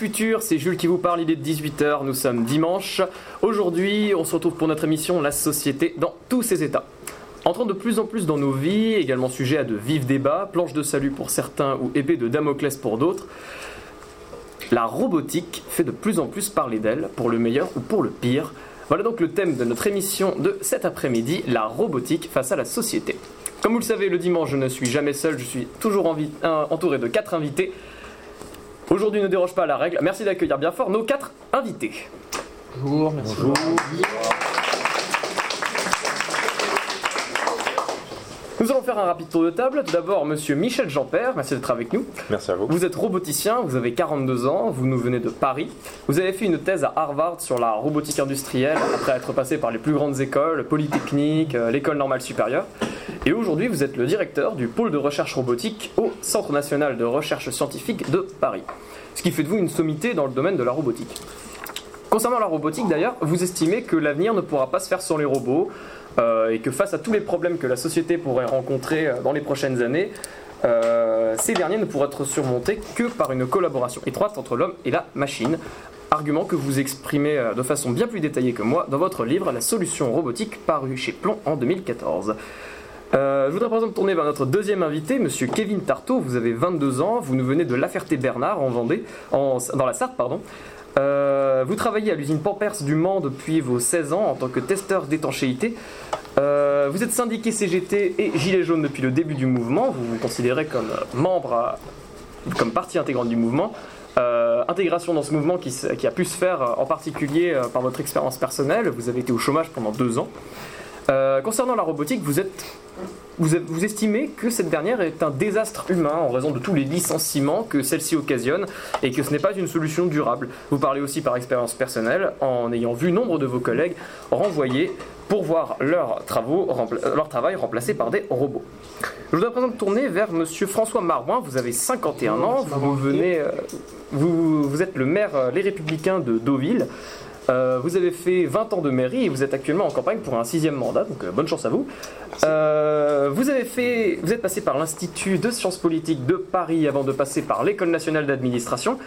futur, c'est Jules qui vous parle, il est 18h, nous sommes dimanche. Aujourd'hui, on se retrouve pour notre émission La société dans tous ses états. Entrant de plus en plus dans nos vies, également sujet à de vifs débats, planche de salut pour certains ou épée de Damoclès pour d'autres, la robotique fait de plus en plus parler d'elle, pour le meilleur ou pour le pire. Voilà donc le thème de notre émission de cet après-midi, la robotique face à la société. Comme vous le savez, le dimanche, je ne suis jamais seul, je suis toujours entouré de quatre invités. Aujourd'hui ne déroge pas à la règle. Merci d'accueillir bien fort nos quatre invités. Bonjour, merci. Nous allons faire un rapide tour de table. Tout d'abord, monsieur Michel Jean-Père, merci d'être avec nous. Merci à vous. Vous êtes roboticien, vous avez 42 ans, vous nous venez de Paris. Vous avez fait une thèse à Harvard sur la robotique industrielle après être passé par les plus grandes écoles, Polytechnique, euh, l'École normale supérieure. Et aujourd'hui, vous êtes le directeur du pôle de recherche robotique au Centre national de recherche scientifique de Paris. Ce qui fait de vous une sommité dans le domaine de la robotique. Concernant la robotique d'ailleurs, vous estimez que l'avenir ne pourra pas se faire sans les robots euh, et que face à tous les problèmes que la société pourrait rencontrer euh, dans les prochaines années, euh, ces derniers ne pourraient être surmontés que par une collaboration étroite entre l'homme et la machine. Argument que vous exprimez de façon bien plus détaillée que moi dans votre livre La solution robotique paru chez Plomb en 2014. Euh, je voudrais par tourner vers notre deuxième invité, monsieur Kevin Tartot. Vous avez 22 ans, vous nous venez de La Ferté-Bernard en Vendée, en- dans la Sarthe, pardon. Euh, vous travaillez à l'usine Pampers du Mans depuis vos 16 ans en tant que testeur d'étanchéité. Euh, vous êtes syndiqué CGT et Gilet jaune depuis le début du mouvement. Vous vous considérez comme membre, comme partie intégrante du mouvement. Intégration dans ce mouvement qui, qui a pu se faire en particulier par votre expérience personnelle. Vous avez été au chômage pendant deux ans. Euh, concernant la robotique, vous êtes vous, vous estimez que cette dernière est un désastre humain en raison de tous les licenciements que celle-ci occasionne et que ce n'est pas une solution durable. Vous parlez aussi par expérience personnelle en ayant vu nombre de vos collègues renvoyés pour voir leurs travaux, rempla- leur travail remplacé par des robots. Je voudrais présenter tourner vers Monsieur François Marouin. Vous avez 51 ans. Vous, venez, euh, vous, vous êtes le maire euh, Les Républicains de Deauville. Euh, vous avez fait 20 ans de mairie et vous êtes actuellement en campagne pour un sixième mandat, donc euh, bonne chance à vous. Euh, vous, avez fait, vous êtes passé par l'Institut de sciences politiques de Paris avant de passer par l'École nationale d'administration.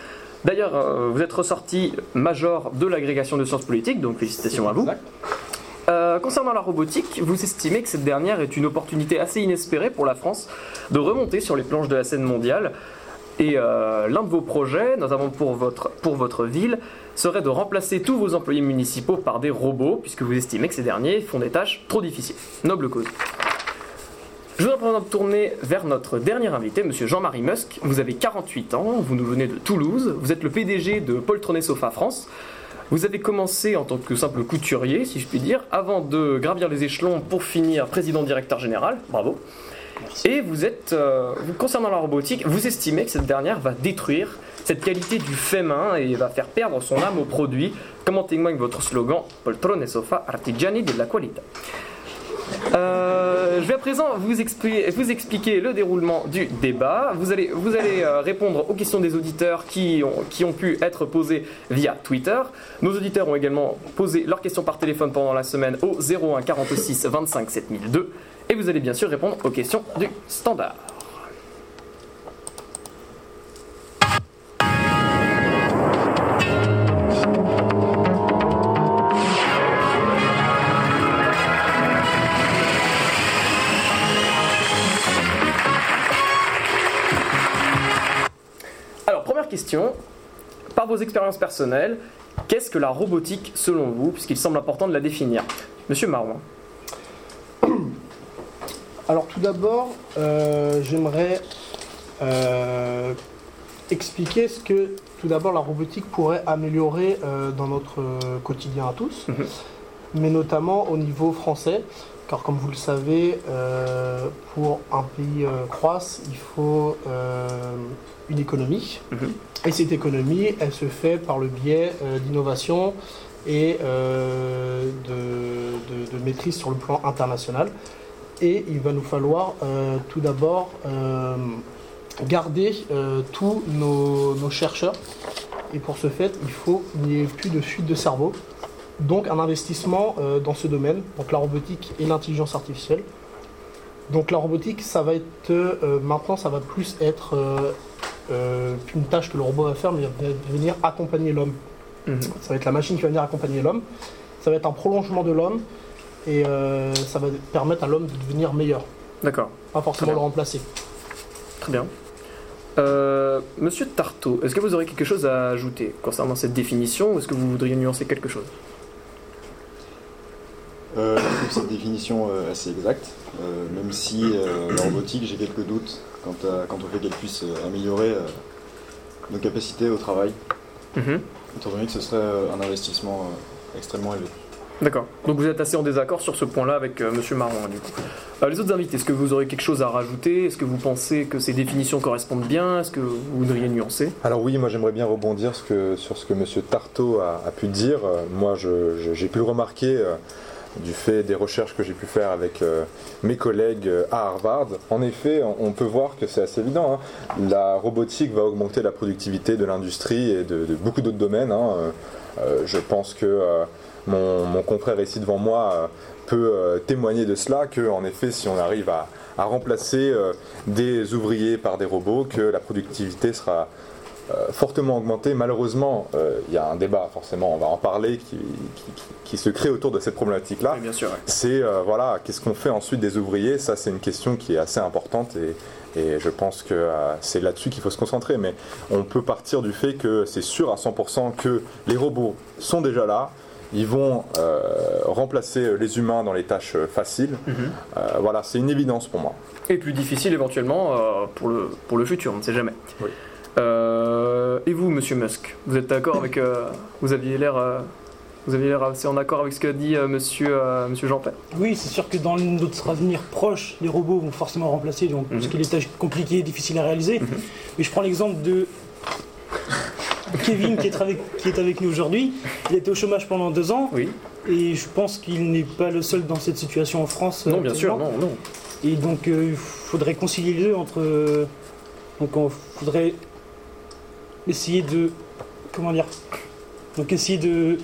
D'ailleurs, vous êtes ressorti major de l'agrégation de sciences politiques, donc félicitations à vous. Euh, concernant la robotique, vous estimez que cette dernière est une opportunité assez inespérée pour la France de remonter sur les planches de la scène mondiale. Et euh, l'un de vos projets, notamment pour votre, pour votre ville, serait de remplacer tous vos employés municipaux par des robots, puisque vous estimez que ces derniers font des tâches trop difficiles. Noble cause. Je voudrais maintenant tourner vers notre dernier invité, monsieur Jean-Marie Musk. Vous avez 48 ans, vous nous venez de Toulouse, vous êtes le PDG de Poltronnet Sofa France. Vous avez commencé en tant que simple couturier, si je puis dire, avant de gravir les échelons pour finir président-directeur général. Bravo. Et vous êtes, euh, concernant la robotique, vous estimez que cette dernière va détruire cette qualité du fait main et va faire perdre son âme au produit, comme en témoigne votre slogan Poltrone sofa artigiani de la qualità. Euh, je vais à présent vous expliquer, vous expliquer le déroulement du débat. Vous allez, vous allez euh, répondre aux questions des auditeurs qui ont, qui ont pu être posées via Twitter. Nos auditeurs ont également posé leurs questions par téléphone pendant la semaine au 01 46 25 7002. Et vous allez bien sûr répondre aux questions du standard. Alors, première question. Par vos expériences personnelles, qu'est-ce que la robotique selon vous, puisqu'il semble important de la définir? Monsieur Marouin. Alors tout d'abord, euh, j'aimerais euh, expliquer ce que tout d'abord la robotique pourrait améliorer euh, dans notre quotidien à tous, Mhm. mais notamment au niveau français, car comme vous le savez, pour un pays croisse, il faut une économie, Mhm. et cette économie, elle se fait par le biais d'innovation et de- de- de maîtrise sur le plan international et il va nous falloir euh, tout d'abord euh, garder euh, tous nos, nos chercheurs. Et pour ce fait, il faut qu'il n'y ait plus de fuite de cerveau. Donc un investissement dans ce domaine, donc la robotique et l'intelligence artificielle. Donc la robotique, ça va être maintenant, ça va plus être une tâche que le robot va faire, mais il va venir accompagner l'homme. Mhm. Ça va être la machine qui va venir accompagner l'homme. Ça va être un prolongement de l'homme et euh, ça va permettre à l'homme de devenir meilleur, D'accord, pas forcément le remplacer. très bien. Euh, Monsieur Tartot, est-ce que vous aurez quelque chose à ajouter concernant cette définition ou est-ce que vous voudriez nuancer quelque chose? Euh, je trouve cette définition euh, assez exacte, euh, même si euh, la robotique, j'ai quelques doutes quant, à- quant au fait qu'elle puisse euh, améliorer euh, nos capacités au travail, Mhm. étant donné que ce serait euh, un investissement euh, extrêmement élevé. D'accord. Donc vous êtes assez en désaccord sur ce point-là avec euh, Monsieur Marron. Euh, les autres invités, est-ce que vous aurez quelque chose à rajouter? Est-ce que vous pensez que ces définitions correspondent bien? Est-ce que vous voudriez nuancer? Alors oui, moi j'aimerais bien rebondir sur ce que M. Tartot a, pu dire. Euh, Moi j'ai pu le remarquer du fait des recherches que j'ai pu faire avec mes collègues à Harvard. En effet, on, peut voir que c'est assez évident. hein. La robotique va augmenter la productivité de l'industrie et de, beaucoup d'autres domaines. hein. Je pense que mon, mon confrère ici devant moi euh, peut euh, témoigner de cela, que en effet si on arrive à, à remplacer euh, des ouvriers par des robots, que la productivité sera fortement augmentée. Malheureusement, il y a un débat, forcément, on va en parler, qui, qui- qui- qui se crée autour de cette problématique-là. Oui, bien sûr. ouais. C'est, voilà, qu'est-ce qu'on fait ensuite des ouvriers? Ça, c'est une question qui est assez importante et, et je pense que euh, c'est là-dessus qu'il faut se concentrer. Mais on peut partir du fait que c'est sûr à 100% que les robots sont déjà là. Ils vont euh, remplacer les humains dans les tâches euh, faciles. Mhm. Euh, voilà, c'est une évidence pour moi. Et plus difficile éventuellement euh, pour, le, pour le futur, on ne sait jamais. Oui. Euh, et vous, Monsieur Musk, vous êtes d'accord avec... euh, vous aviez l'air... euh, vous aviez l'air assez en accord avec ce qu'a dit euh, Monsieur, euh, monsieur Jean-Père Oui, c'est sûr que dans notre avenir proche, les robots vont forcément remplacer donc, Mhm. ce qui est les tâches compliquées, difficiles à réaliser. Mhm. Mais je prends l'exemple de Kevin qui est avec, qui est avec nous aujourd'hui. Il était au chômage pendant deux ans Oui. et je pense qu'il n'est pas le seul dans cette situation en France. Non, bien sûr, non, non. Et donc euh, il faudrait concilier les deux entre. euh, donc il faudrait essayer de. Comment dire Donc essayer de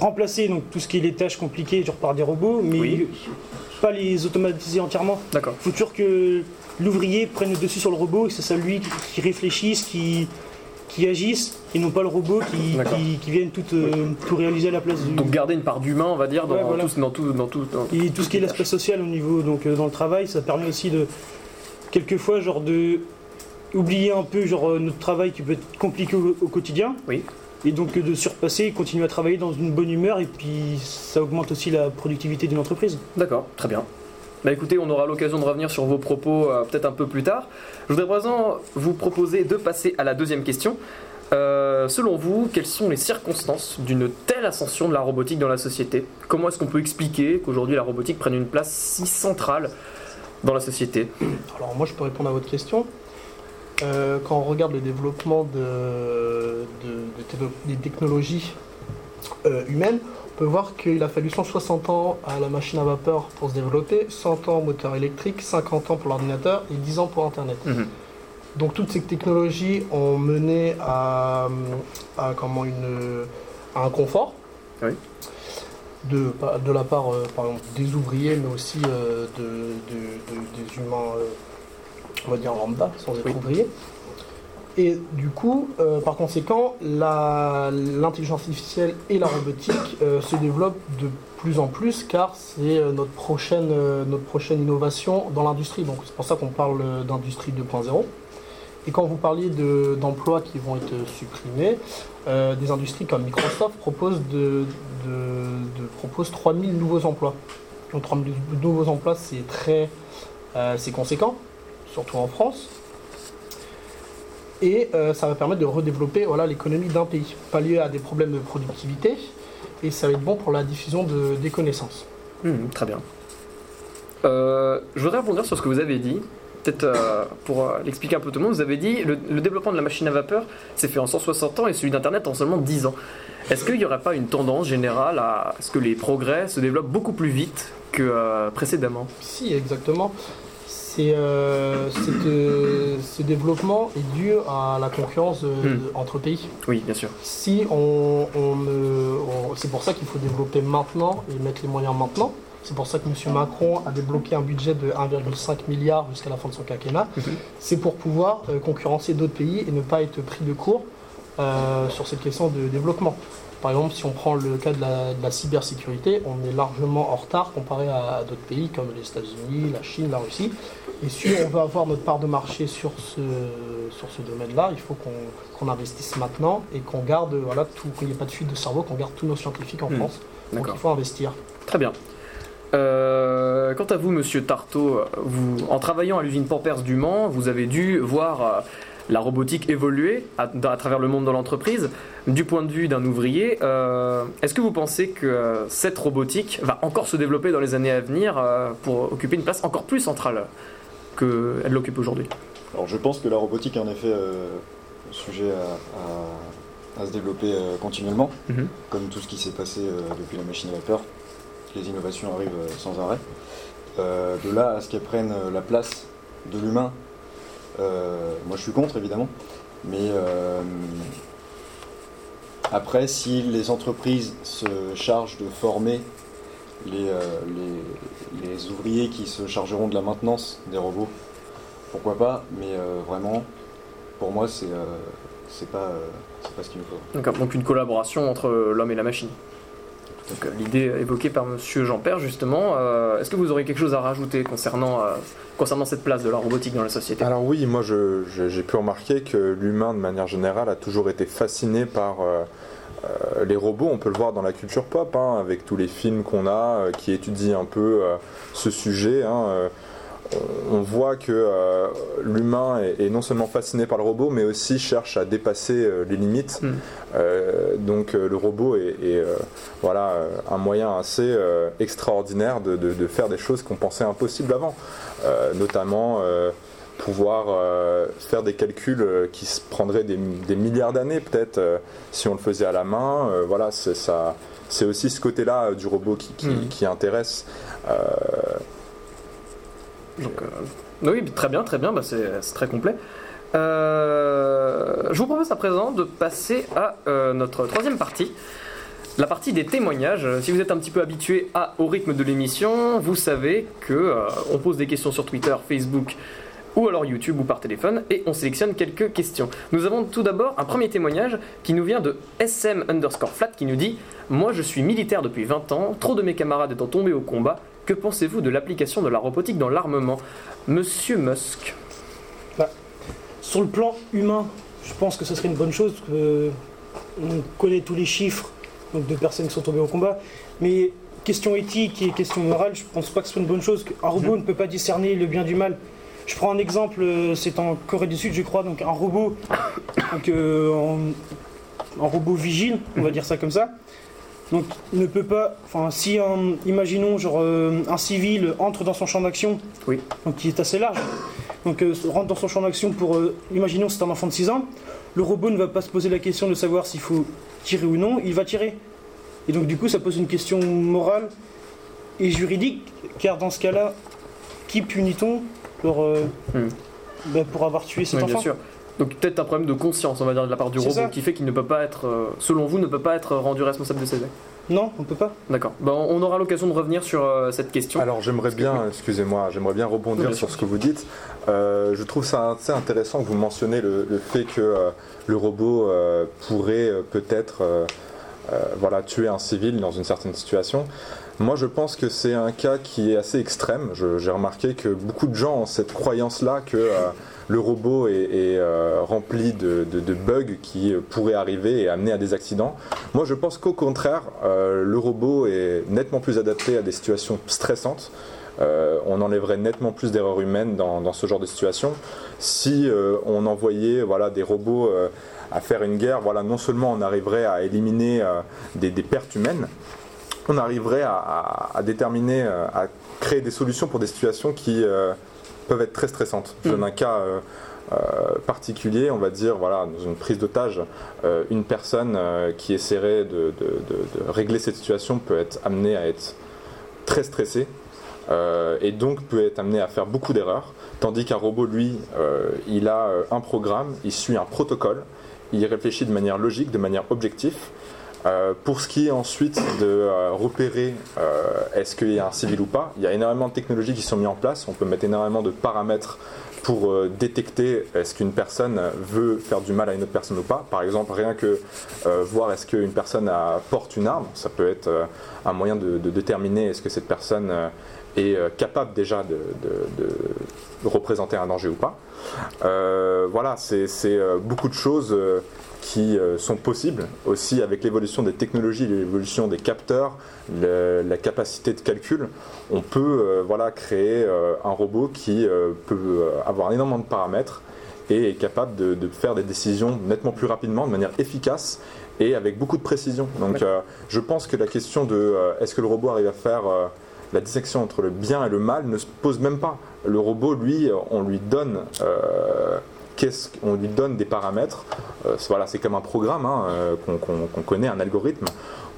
remplacer donc, tout ce qui est les tâches compliquées genre par des robots, mais Oui. pas les automatiser entièrement. D'accord. Il faut toujours que l'ouvrier prenne le dessus sur le robot et que ce soit lui qui réfléchisse, qui, qui agisse, et non pas le robot qui, qui, qui vienne tout, euh, tout réaliser à la place du. Donc garder une part d'humain, on va dire, dans, Ouais, voilà. tout, dans tout... Dans tout dans- Et tout ce qui est l'aspect social au niveau donc euh, dans le travail, ça permet aussi de quelquefois genre de oublier un peu genre euh, notre travail qui peut être compliqué au, au quotidien. Oui. Et donc de surpasser, continuer à travailler dans une bonne humeur et puis ça augmente aussi la productivité d'une entreprise. D'accord, très bien. Bah écoutez, on aura l'occasion de revenir sur vos propos euh, peut-être un peu plus tard. Je voudrais présent vous proposer de passer à la deuxième question. Euh, selon vous, quelles sont les circonstances d'une telle ascension de la robotique dans la société? Comment est-ce qu'on peut expliquer qu'aujourd'hui la robotique prenne une place si centrale dans la société? Alors moi je peux répondre à votre question. Euh, quand on regarde le développement des technologies humaines, on peut voir qu'il a fallu 160 ans à la machine à vapeur pour se développer, 100 ans au moteur électrique, 50 ans pour l'ordinateur et 10 ans pour Internet. Mhm. Donc toutes ces technologies ont mené à, à comment une, à un confort. Oui. De, de la part euh, par exemple, des ouvriers, mais aussi euh, de, de- de- des humains, euh, on va dire lambda, sans être Oui. ouvriers. Et du coup, euh, par conséquent, l'intelligence artificielle et la robotique euh, se développent de plus en plus car c'est euh, notre, prochaine, notre prochaine innovation dans l'industrie. Donc c'est pour ça qu'on parle d'industrie 2.0. Et quand vous parliez de- d'emplois qui vont être supprimés, des industries comme Microsoft proposent, de, de, proposent 3000 nouveaux emplois. Donc 3000 nouveaux emplois, c'est très c'est conséquent, surtout en France. Et euh, ça va permettre de redévelopper voilà, l'économie d'un pays, pallier à des problèmes de productivité, et ça va être bon pour la diffusion de- des connaissances. Mhm, Très bien. Euh, je voudrais rebondir sur ce que vous avez dit. Peut-être euh, pour l'expliquer un peu tout le monde, vous avez dit le, le développement de la machine à vapeur s'est fait en 160 ans et celui d'Internet en seulement 10 ans. Est-ce qu'il n'y aurait pas une tendance générale à ce que les progrès se développent beaucoup plus vite que précédemment? Si, exactement. C'est, euh, euh, ce développement est dû à la concurrence euh, Hmm. entre pays. Oui, bien sûr. Si on, on ne- on- c'est pour ça qu'il faut développer maintenant et mettre les moyens maintenant. C'est pour ça que M. Macron a débloqué un budget de 1,5 milliard jusqu'à la fin de son quinquennat. Mhm. C'est pour pouvoir euh, concurrencer d'autres pays et ne pas être pris de court sur cette question de développement. Par exemple, si on prend le cas de la, de la cybersécurité, on est largement en retard comparé à, à d'autres pays comme les États-Unis, la Chine, la Russie. Et si on veut avoir notre part de marché sur ce, sur ce domaine-là, il faut qu'on investisse maintenant et qu'on garde, voilà, tout, qu'il n'y ait pas de fuite de cerveau, qu'on garde tous nos scientifiques en Mhm. France. Donc il faut investir. Très bien. Euh, quant à vous, monsieur Tartot, vous, en travaillant à l'usine Pampers du Mans, vous avez dû voir euh, la robotique évoluer à, à travers le monde de l'entreprise. Du point de vue d'un ouvrier, euh, est-ce que vous pensez que cette robotique va encore se développer dans les années à venir euh, pour occuper une place encore plus centrale qu'elle l'occupe aujourd'hui? Alors je pense que la robotique est en effet euh, sujet à, à- à se développer euh, continuellement, Mhm. comme tout ce qui s'est passé depuis la machine à vapeur. Les innovations arrivent sans arrêt. De là à ce qu'elles prennent la place de l'humain, moi je suis contre évidemment, mais euh, après si les entreprises se chargent de former les, euh, les- ouvriers qui se chargeront de la maintenance des robots, pourquoi pas, mais euh, vraiment, pour moi, c'est euh, c'est pas, euh, pas ce qu'il nous faut. Donc une collaboration entre l'homme et la machine. Euh, L'idée évoquée par Monsieur Jean-Père, justement, euh, est-ce que vous aurez quelque chose à rajouter concernant, euh, concernant cette place de la robotique dans la société? Alors oui, moi j'ai pu remarquer que l'humain de manière générale a toujours été fasciné par les robots. On peut le voir dans la culture pop, hein, avec tous les films qu'on a qui étudient un peu ce sujet. hein, on- voit que euh, l'humain est, est non seulement fasciné par le robot, mais aussi cherche à dépasser euh, les limites. Mm. Euh, donc le robot est, est, voilà, un moyen assez extraordinaire de, de- de faire des choses qu'on pensait impossibles avant. Notamment pouvoir euh, faire des calculs euh, qui se prendraient des, des milliards d'années peut-être euh, si on le faisait à la main. Voilà, c'est aussi ce côté-là du robot qui, qui- qui intéresse. Donc, euh, oui, très bien, très bien, bah, c'est très complet. Euh, je vous propose à présent de passer à euh, notre troisième partie, la partie des témoignages. Si vous êtes un petit peu habitué au rythme de l'émission, vous savez que on pose des questions sur Twitter, Facebook ou alors YouTube ou par téléphone et on sélectionne quelques questions. Nous avons tout d'abord un premier témoignage qui nous vient de SM underscore flat qui nous dit Moi je suis militaire depuis 20 ans, trop de mes camarades étant tombés au combat, que pensez-vous de l'application de la robotique dans l'armement Monsieur Musk? Sur le plan humain, je pense que ce serait une bonne chose. Que on connaît tous les chiffres de personnes qui sont tombées au combat. Mais question éthique et question morale, je pense pas que ce soit une bonne chose. Un robot ne peut pas discerner le bien du mal. Je prends un exemple, euh, c'est en Corée du Sud, je crois, donc un robot, donc, euh, un robot vigile, on va dire ça comme ça. Donc il ne peut pas, enfin si un- imaginons genre euh, un civil entre dans son champ d'action, Oui. donc qui est assez large, donc euh, rentre dans son champ d'action pour, euh, imaginons c'est un enfant de 6 ans, le robot ne va pas se poser la question de savoir s'il faut tirer ou non, il va tirer. Et donc du coup ça pose une question morale et juridique, car dans ce cas-là, qui punit-on pour, euh, Hmm. ben, pour avoir tué cet Oui, enfant? bien sûr. Donc peut-être un problème de conscience, on va dire, de la part du robot, ça. qui fait qu'il ne peut pas être, euh, selon vous, ne peut pas être rendu responsable de ses actes. Non, on peut pas. D'accord. Ben, on aura l'occasion de revenir sur euh, cette question. Alors j'aimerais bien, excusez-moi, j'aimerais bien rebondir Oui, sur ce que vous dites. Euh, je trouve ça assez intéressant que vous mentionnez le, le fait que euh, le robot euh, pourrait peut-être euh, euh, voilà, tuer un civil dans une certaine situation. Moi je pense que c'est un cas qui est assez extrême. J'ai remarqué que beaucoup de gens ont cette croyance-là que euh, le robot est, euh, rempli de, bugs qui euh, pourraient arriver et amener à des accidents. Moi, je pense qu'au contraire, le robot est nettement plus adapté à des situations stressantes. On enlèverait nettement plus d'erreurs humaines dans, ce genre de situation. Si on envoyait voilà, des robots à faire une guerre, voilà, non seulement on arriverait à éliminer des pertes humaines, on arriverait à, à- à déterminer, euh, à créer des solutions pour des situations qui euh, peuvent être très stressantes. Je donne un cas euh, euh, particulier, on va dire, voilà, dans une prise d'otage, une personne qui essaierait de, de- de- de régler cette situation peut être amenée à être très stressée et donc peut être amené à faire beaucoup d'erreurs, tandis qu'un robot, lui, il a un programme, il suit un protocole, il réfléchit de manière logique, de manière objective. Euh, pour ce qui est ensuite de euh, repérer euh, est-ce qu'il y a un civil ou pas, il y a énormément de technologies qui sont mises en place. On peut mettre énormément de paramètres pour détecter est-ce qu'une personne veut faire du mal à une autre personne ou pas. Par exemple, rien que voir est-ce qu'une personne porte une arme, ça peut être un moyen de, déterminer est-ce que cette personne est capable déjà de représenter un danger ou pas. Euh, voilà, c'est euh, beaucoup de choses euh, qui sont possibles aussi avec l'évolution des technologies, l'évolution des capteurs, le- la capacité de calcul. On peut euh, voilà, créer euh, un robot qui euh, peut avoir énormément de paramètres et est capable de, de faire des décisions nettement plus rapidement, de manière efficace et avec beaucoup de précision. Donc je pense que la question de est-ce que le robot arrive à faire la dissection entre le bien et le mal ne se pose même pas. Le robot, lui, on lui donne, euh, qu'est-ce qu'on lui donne des paramètres. Euh, c'est- voilà, c'est comme un programme hein, euh, qu'on connaît, un algorithme.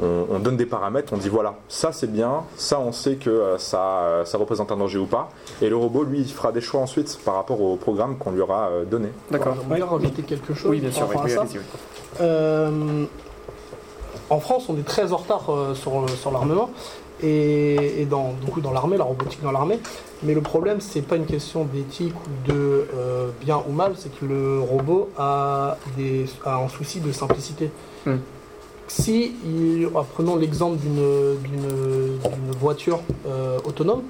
On, on donne des paramètres, on dit voilà, ça c'est bien, ça on sait que euh, ça, euh, ça représente un danger ou pas. Et le robot, lui, il fera des choix ensuite par rapport au programme qu'on lui aura euh, donné. D'accord. J'aimerais bien rajouter quelque chose Oui, bien sûr. oui, oui, oui. Euh, en France, on est très en retard euh, sur, sur l'armement et, et dans, du coup, dans l'armée, la robotique dans l'armée. Mais le problème, c'est pas une question d'éthique ou de euh, bien ou mal, c'est que le robot a, des, a un souci de simplicité. Hmm. Si, il- prenons l'exemple d'une- d'une d'une voiture euh, autonome,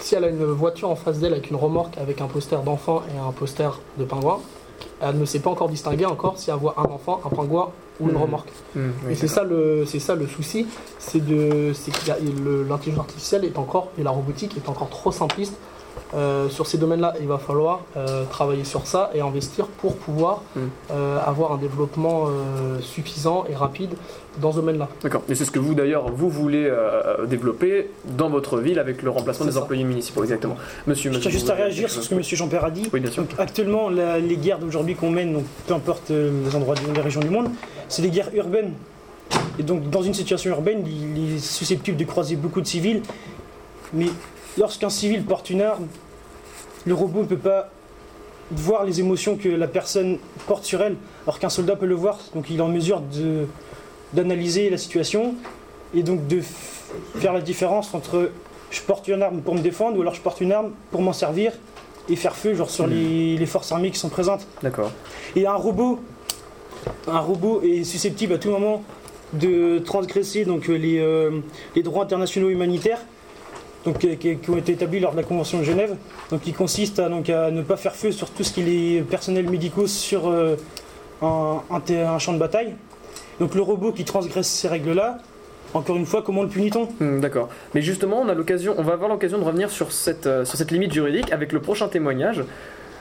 si elle a une voiture en face d'elle avec une remorque avec un poster d'enfant et un poster de pingouin, elle ne sait pas encore distinguer encore si elle voit un enfant, un pingouin ou une Mhm. remorque. Oui, et c'est ça le, c'est ça le souci, c'est le- l'intelligence artificielle est encore et la robotique est encore trop simpliste. Euh, sur ces domaines-là, il va falloir euh, travailler sur ça et investir pour pouvoir Mhm. euh, avoir un développement euh, suffisant et rapide dans ce domaine-là. D'accord. Et c'est ce que vous d'ailleurs vous voulez euh, développer dans votre ville avec le remplacement des ça. employés municipaux, exactement. Monsieur, Je monsieur, tiens juste à réagir sur ce que M. Jean-Pierre a dit. Oui, bien sûr. Donc, actuellement, la- les guerres d'aujourd'hui qu'on mène, donc, peu importe euh, les endroits, du- les régions du monde, c'est des guerres urbaines. Et donc, dans une situation urbaine, il est susceptible de croiser beaucoup de civils. Mais lorsqu'un civil porte une arme, le robot ne peut pas voir les émotions que la personne porte sur elle, alors qu'un soldat peut le voir. Donc, il est en mesure d'analyser la situation et donc de faire la différence entre je porte une arme pour me défendre ou alors je porte une arme pour m'en servir et faire feu genre sur les, les forces armées qui sont présentes. D'accord. Et un robot, un robot est susceptible à tout moment de transgresser donc euh, les, euh, les droits internationaux humanitaires donc, euh, qui, ont été établis lors de la Convention de Genève, donc qui consiste à, donc, à ne pas faire feu sur tout ce qui est personnel médicaux sur un, champ de bataille. Donc le robot qui transgresse ces règles-là, encore une fois, comment le punit-on Hmm, D'accord. Mais justement, on a l'occasion, on va avoir l'occasion de revenir sur cette, sur cette limite juridique avec le prochain témoignage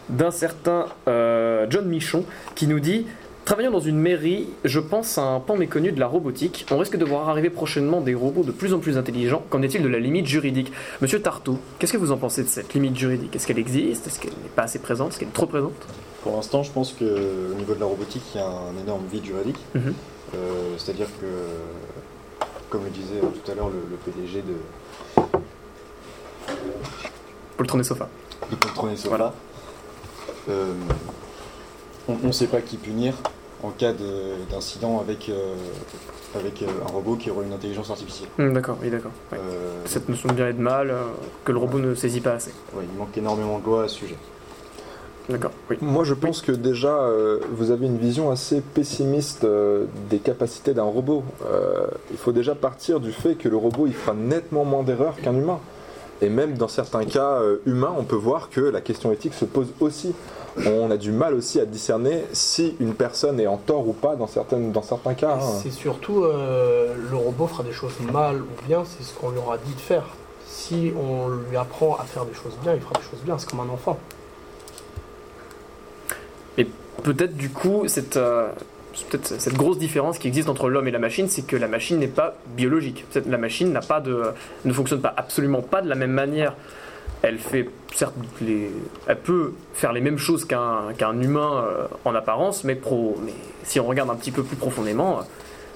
d'un certain John Michon qui nous dit Travaillant dans une mairie, je pense à un pan méconnu de la robotique. On risque de voir arriver prochainement des robots de plus en plus intelligents. Qu'en est-il de la limite juridique? Monsieur Tartou, qu'est-ce que vous en pensez de cette limite juridique? Est-ce qu'elle existe? Est-ce qu'elle n'est pas assez présente? Est-ce qu'elle est trop présente? Pour l'instant, je pense qu'au niveau de la robotique, il y a un énorme vide juridique. Mhm. Euh, C'est-à-dire que, comme le disait tout à l'heure le, le PDG de, Poltron et sofa. de Poltron et Sofa, Voilà. euh, on ne sait pas qui punir en cas de- d'incident avec, euh, avec euh, un robot qui aurait une intelligence artificielle. Hmm, d'accord, oui, d'accord. Ouais. Euh, Cette notion de bien et de mal euh, que le robot ne saisit pas assez. ouais, il manque énormément de lois à ce sujet. D'accord, oui. Moi, je pense que déjà, euh, vous avez une vision assez pessimiste euh, des capacités d'un robot. Euh, il faut déjà partir du fait que le robot, il fera nettement moins d'erreurs qu'un humain. Et même dans certains cas euh, humains, on peut voir que la question éthique se pose aussi. On a du mal aussi à discerner si une personne est en tort ou pas dans, certaines, dans certains cas. hein. C'est surtout euh, le robot fera des choses mal ou bien, c'est ce qu'on lui aura dit de faire. Si on lui apprend à faire des choses bien, il fera des choses bien, c'est comme un enfant. Peut-être du coup, cette, euh, peut-être cette grosse différence qui existe entre l'homme et la machine, c'est que la machine n'est pas biologique. Peut-être La machine n'a pas de, ne fonctionne pas absolument pas de la même manière. Elle fait certes les, elle peut faire les mêmes choses qu'un humain euh, en apparence, mais, pro, mais si on regarde un petit peu plus profondément,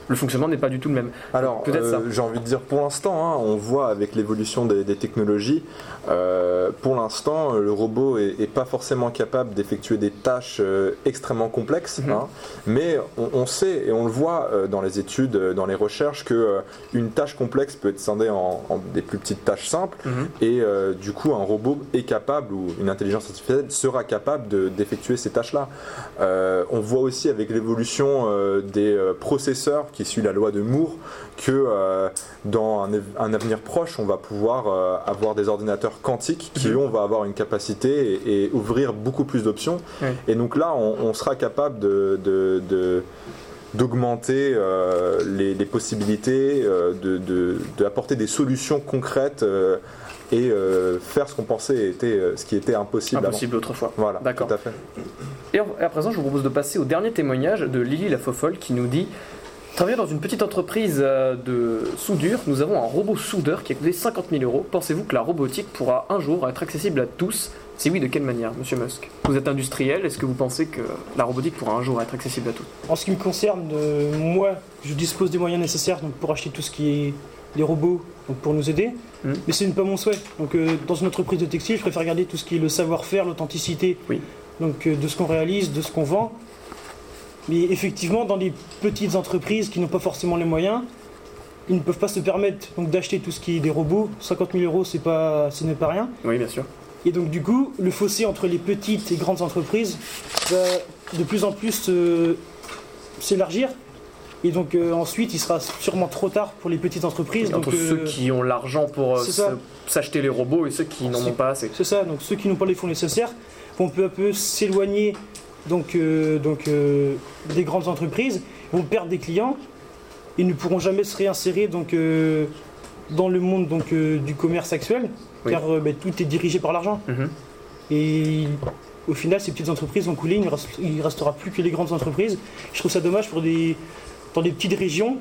le fonctionnement n'est pas du tout le même. Alors, Peut-être euh, j'ai envie de dire pour l'instant, hein, on voit avec l'évolution des, des technologies, euh, pour l'instant, le robot est, est pas forcément capable d'effectuer des tâches euh, extrêmement complexes, Mhm. hein, mais on, on sait et on le voit dans les études, dans les recherches, que une tâche complexe peut être scindée en, en des plus petites tâches simples, Mhm. et du coup, un robot est capable ou une intelligence artificielle sera capable de- d'effectuer ces tâches-là. On voit aussi avec l'évolution des processeurs qui suit la loi de Moore que euh, dans un, avenir proche, on va pouvoir euh, avoir des ordinateurs quantiques qui, Mhm. eux, on va avoir une capacité et, et ouvrir beaucoup plus d'options. Oui. Et donc là, on, on sera capable de- de- de- d'augmenter euh, les, les possibilités, euh, de, de- d'apporter des solutions concrètes euh, et faire ce qu'on pensait était ce qui était impossible, avant. Impossible autrefois. Voilà, D'accord. tout à fait. Et à présent, je vous propose de passer au dernier témoignage de Lily la Fofolle qui nous dit Travaillant dans une petite entreprise euh, de soudure, nous avons un robot soudeur qui a coûté 50 000 euros. Pensez-vous que la robotique pourra un jour être accessible à tous? Si oui, de quelle manière, monsieur Musk? Vous êtes industriel, est-ce que vous pensez que la robotique pourra un jour être accessible à tous? En ce qui me concerne, euh, moi, je dispose des moyens nécessaires donc, pour acheter tout ce qui est les robots donc, pour nous aider, Mhm. mais ce n'est pas mon souhait. Donc, euh, dans une entreprise de textile, je préfère garder tout ce qui est le savoir-faire, l'authenticité Oui. donc, euh, de ce qu'on réalise, de ce qu'on vend. Mais effectivement, dans les petites entreprises qui n'ont pas forcément les moyens, ils ne peuvent pas se permettre donc, d'acheter tout ce qui est des robots. 50 000 euros, c'est pas, ce n'est pas rien. Oui, bien sûr. Et donc du coup, le fossé entre les petites et grandes entreprises va de plus en plus euh, s'élargir. Et donc euh, ensuite, il sera sûrement trop tard pour les petites entreprises. Entre donc, ceux euh, qui ont l'argent pour s'acheter les robots et ceux qui n'en ont pas assez. C'est ça, donc ceux qui n'ont pas les fonds nécessaires vont peu à peu s'éloigner donc, euh, donc, euh, des grandes entreprises, vont perdre des clients et ne pourront jamais se réinsérer donc, euh, dans le monde donc, euh, du commerce actuel, Oui. car ben, tout est dirigé par l'argent. Mhm. Et au final, ces petites entreprises vont couler, il ne reste- il restera plus que les grandes entreprises. Je trouve ça dommage pour des, dans des petites régions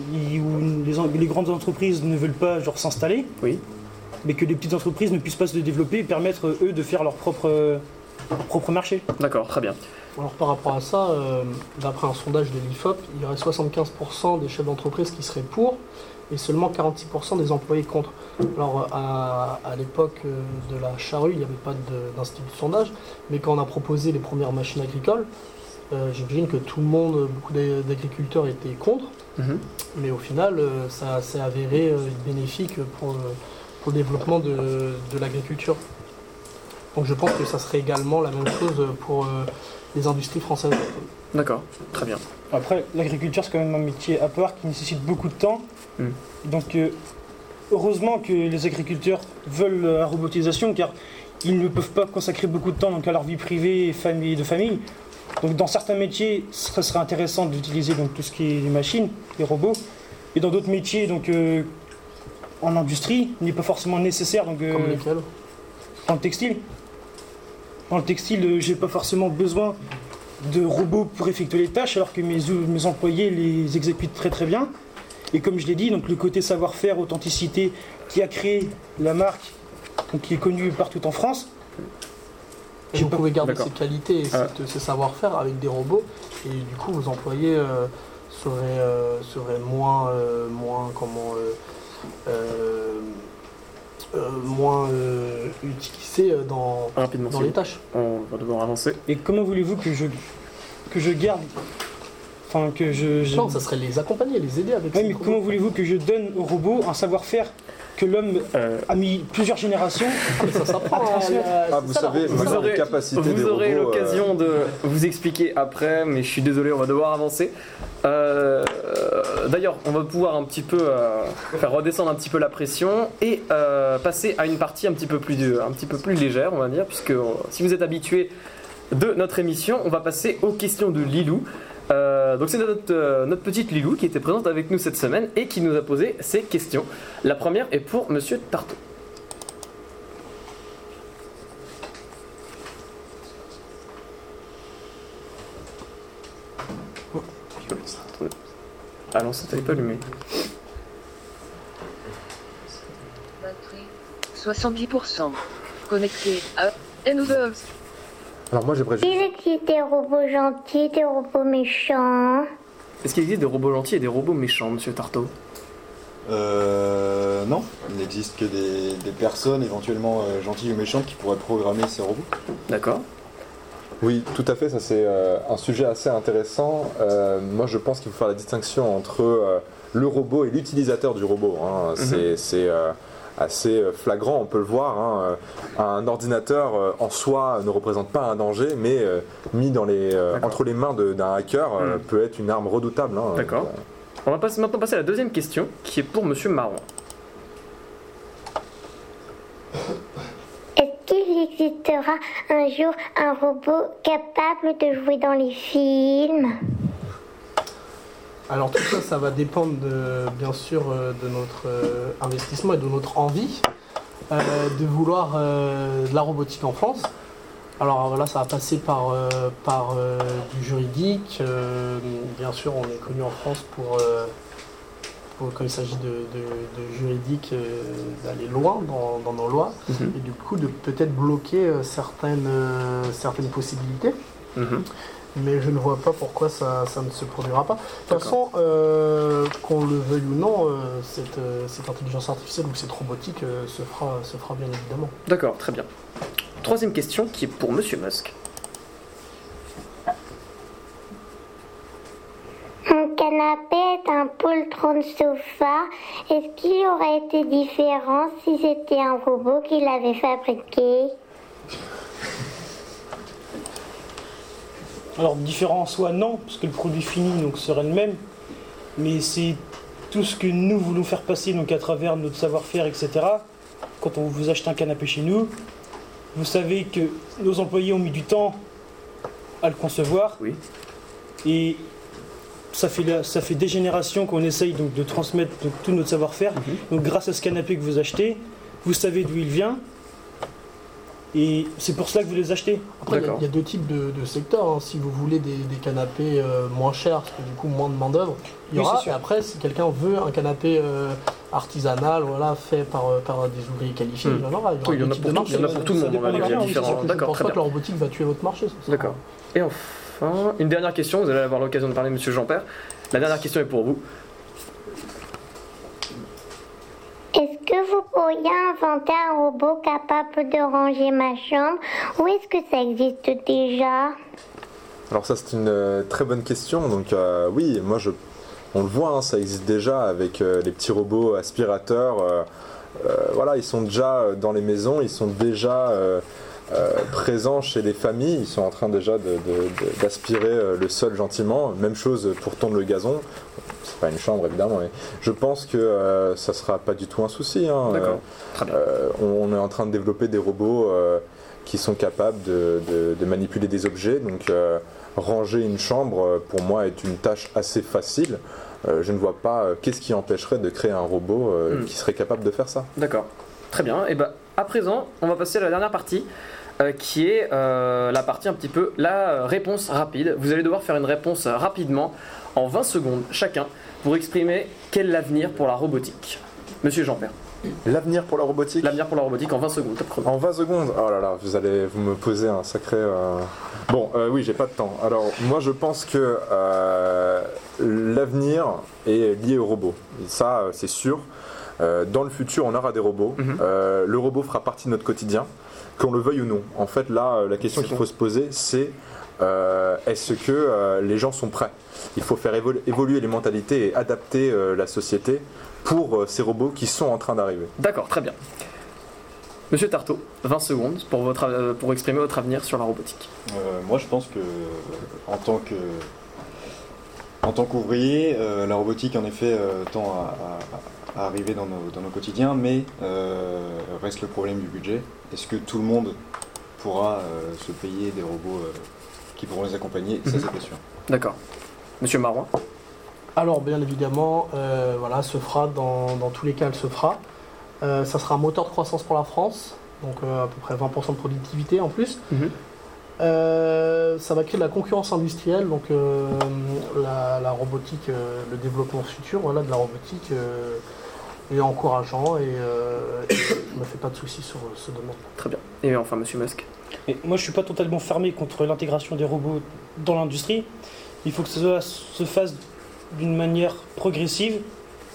où les, grandes entreprises ne veulent pas s'installer, Oui. mais que les petites entreprises ne puissent pas se développer et permettre eux de faire leur propre, propre marché. D'accord, très bien. Alors par rapport à ça, euh, d'après un sondage de l'IFOP, il y aurait 75% des chefs d'entreprise qui seraient pour et seulement 46% des employés contre. Alors à, à l'époque euh, de la charrue, il n'y avait pas d'institut de sondage, mais quand on a proposé les premières machines agricoles, euh, j'imagine que tout le monde, beaucoup d'a- d'agriculteurs étaient contre, Mhm. mais au final, ça s'est avéré bénéfique pour, le- pour le développement de, de l'agriculture. Donc je pense que ça serait également la même chose pour euh, les industries françaises. D'accord, très bien. Après, l'agriculture, c'est quand même un métier à part qui nécessite beaucoup de temps. Mm. Donc, euh, heureusement que les agriculteurs veulent la robotisation, car ils ne peuvent pas consacrer beaucoup de temps donc, à leur vie privée et famille, de famille. Donc, dans certains métiers, ce serait intéressant d'utiliser donc, tout ce qui est les machines, les robots. Et dans d'autres métiers, donc, euh, en industrie, il n'est pas forcément nécessaire. Donc, euh, Comme lesquels dans le textile. Dans le textile, euh, j'ai pas forcément besoin de robots pour effectuer les tâches, alors que mes, mes employés les exécutent très très bien. Et comme je l'ai dit, donc le côté savoir-faire, authenticité, qui a créé la marque, donc qui est connue partout en France. Et vous pas- pouvez garder ces qualités et Ah. ces savoir-faire avec des robots et du coup vos employés euh, seraient, euh, seraient moins, euh, moins comment, euh, euh, euh, moins euh, utilisés euh, dans, Rapidement, dans les vous tâches. on va devoir avancer. Et comment voulez-vous que je, que je garde, enfin que je... je- Non, ça serait les accompagner, les aider avec ces mais robots. comment voulez-vous que je donne au robot un savoir-faire que l'homme Euh, a mis plusieurs générations Ça s'apprend. à transmettre. euh, Ah, vous ça, savez, vous aurez, vous aurez robots, euh, l'occasion de vous expliquer après, mais je suis désolé, on va devoir avancer. Euh, D'ailleurs, on va pouvoir un petit peu euh, faire redescendre un petit peu la pression et euh, passer à une partie un petit peu plus, un petit peu plus légère, on va dire, puisque si vous êtes habitué de notre émission, on va passer aux questions de Lilou. Euh, donc c'est notre, euh, notre petite Lilou qui était présente avec nous cette semaine et qui nous a posé ces questions. La première est pour Monsieur Tartot. Ah non, ça t'avait pas allumé. Batterie 70%. Connecté à N2. Alors moi j'aimerais juste... Disait qu'il était robot gentil, des robots méchants. Est-ce qu'il existe des robots gentils et des robots méchants, monsieur Tarto Euh, non, il n'existe que des, des personnes éventuellement euh, gentilles ou méchantes qui pourraient programmer ces robots. D'accord. Oui, tout à fait, ça c'est euh, un sujet assez intéressant. Euh, moi je pense qu'il faut faire la distinction entre euh, le robot et l'utilisateur du robot. hein. C'est c'est, assez flagrant, on peut le voir. hein. Un ordinateur euh, en soi ne représente pas un danger, mais euh, mis dans les, euh, entre les mains d'un hacker euh, Mhm. peut être une arme redoutable. hein. D'accord. On va passer- maintenant passer à la deuxième question, qui est pour monsieur Marron. Est-ce qu'il existera un jour un robot capable de jouer dans les films? Alors tout ça, ça va dépendre de, bien sûr euh, de notre euh, investissement et de notre envie euh, de vouloir euh, de la robotique en France. Alors là, ça va passer par, euh, par du juridique. bien sûr, on est connu en France pour, pour- quand il s'agit de, de- de juridique, d'aller loin dans, dans nos lois Mhm. et du coup de peut-être bloquer certaines, certaines possibilités Mhm. Mais je ne vois pas pourquoi ça, ça ne se produira pas. De toute façon, euh, qu'on le veuille ou non, euh, cette, euh, cette intelligence artificielle ou cette robotique euh, se, fera, se fera bien évidemment. D'accord, très bien. Troisième question, qui est pour monsieur Musk. Un canapé est un poltron de sofa. Est-ce qu'il aurait été différent si c'était un robot qui l'avait fabriqué? Alors différent en soi, non, parce que le produit fini donc serait le même, mais c'est tout ce que nous voulons faire passer donc à travers notre savoir-faire, etc. Quand on vous achète un canapé chez nous, vous savez que nos employés ont mis du temps à le concevoir. Oui. Et ça fait, la- ça fait des générations qu'on essaye donc de transmettre donc, tout notre savoir-faire. Mhm. Donc grâce à ce canapé que vous achetez, vous savez d'où il vient. Et c'est pour cela que vous les achetez. Après, il y a- y, deux types de, de secteurs. hein. Si vous voulez des, des canapés euh, moins chers, parce que du coup moins de main-d'œuvre, il y aura. Et après, si quelqu'un veut un canapé euh, artisanal, voilà, fait par, euh, par des ouvriers qualifiés, Hmm. il y en aura. Il y aura Oui, il y en a pour tout, marchés. il y en a pour tout le Ça monde, on oui, différents. Je pense pas que la robotique va tuer votre marché. D'accord. Et enfin, une dernière question, vous allez avoir l'occasion de parler, monsieur Jean-Père. La dernière question est pour vous. Est-ce vous pourriez inventer un robot capable de ranger ma chambre? Ou est-ce que ça existe déjà? Alors ça c'est une euh, très bonne question. Donc euh, oui, moi je, on le voit, hein, ça existe déjà avec euh, les petits robots aspirateurs. voilà, ils sont déjà dans les maisons, ils sont déjà présents chez les familles. Ils sont en train déjà d'aspirer euh, le sol gentiment. Même chose pour tondre le gazon. C'est pas une chambre évidemment, mais je pense que euh, ça sera pas du tout un souci. hein. D'accord. Très bien. Euh, on, est en train de développer des robots euh, qui sont capables de, de- de manipuler des objets. Donc, euh, ranger une chambre, euh, pour moi, est une tâche assez facile. Euh, je ne vois pas euh, qu'est-ce qui empêcherait de créer un robot euh, Hmm. qui serait capable de faire ça. D'accord. Très bien. Et ben, à présent, on va passer à la dernière partie, euh, qui est euh, la partie un petit peu la euh, réponse rapide. Vous allez devoir faire une réponse rapidement, en 20 secondes chacun, pour exprimer quel est l'avenir pour la robotique. Monsieur Jean-Père, L'avenir pour la robotique l'avenir pour la robotique en 20 secondes, top chrono. En 20 secondes? Oh là là, vous allez vous me poser un sacré. euh, Bon, euh, oui, j'ai pas de temps. Alors, moi, je pense que euh, l'avenir est lié aux robots. Et ça, c'est sûr. Dans le futur, on aura des robots. Mhm. Euh, le robot fera partie de notre quotidien, qu'on le veuille ou non. En fait, là, euh, la question qu'il bon. faut se poser, c'est euh, est-ce que euh, les gens sont prêts? Il faut faire évolu- évoluer les mentalités et adapter euh, la société pour euh, ces robots qui sont en train d'arriver. D'accord, très bien. Monsieur Tartot, 20 secondes pour, votre, euh, pour exprimer votre avenir sur la robotique. Euh, moi, je pense que en tant que en tant qu'ouvrier, euh, la robotique en effet euh, tend à, à- à arriver dans nos, dans nos quotidiens, mais euh, reste le problème du budget. Est-ce que tout le monde pourra euh, se payer des robots euh, qui pourront les accompagner? Ça, Mhm. c'est pas sûr. D'accord. Monsieur Marouin Alors, bien évidemment, euh, voilà, se fera dans, dans tous les cas, elle se fera. Euh, ça sera un moteur de croissance pour la France, donc euh, à peu près 20% de productivité en plus. Mhm. Ça va créer de la concurrence industrielle, donc euh, la, la robotique, euh, le développement futur voilà, de la robotique euh, est encourageant et, euh, et je ne me fais pas de soucis sur euh, ce domaine. Très bien. Et enfin, monsieur Musk Et moi, je suis pas totalement fermé contre l'intégration des robots dans l'industrie. Il faut que ça se fasse d'une manière progressive.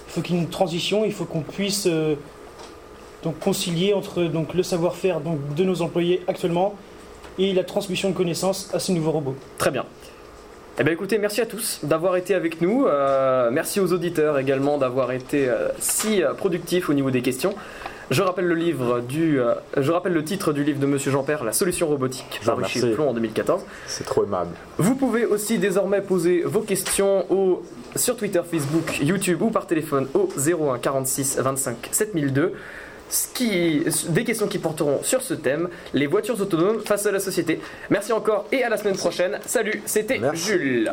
Il faut qu'il y ait une transition, il faut qu'on puisse euh, donc concilier entre donc, le savoir-faire donc, de nos employés actuellement et la transmission de connaissances à ces nouveaux robots. Très bien. Eh bien écoutez, merci à tous d'avoir été avec nous. Euh, merci aux auditeurs également d'avoir été euh, si euh, productifs au niveau des questions. Je rappelle le livre du, euh, je rappelle le titre du livre de Monsieur Jean-Père, La solution robotique, paru chez. Plomb en 2014. C'est trop aimable. Vous pouvez aussi désormais poser vos questions au, sur Twitter, Facebook, YouTube ou par téléphone au 01 46 25 7002. Ce qui, des questions qui porteront sur ce thème, les voitures autonomes face à la société. Merci encore et à la semaine prochaine. Salut, c'était. Jules.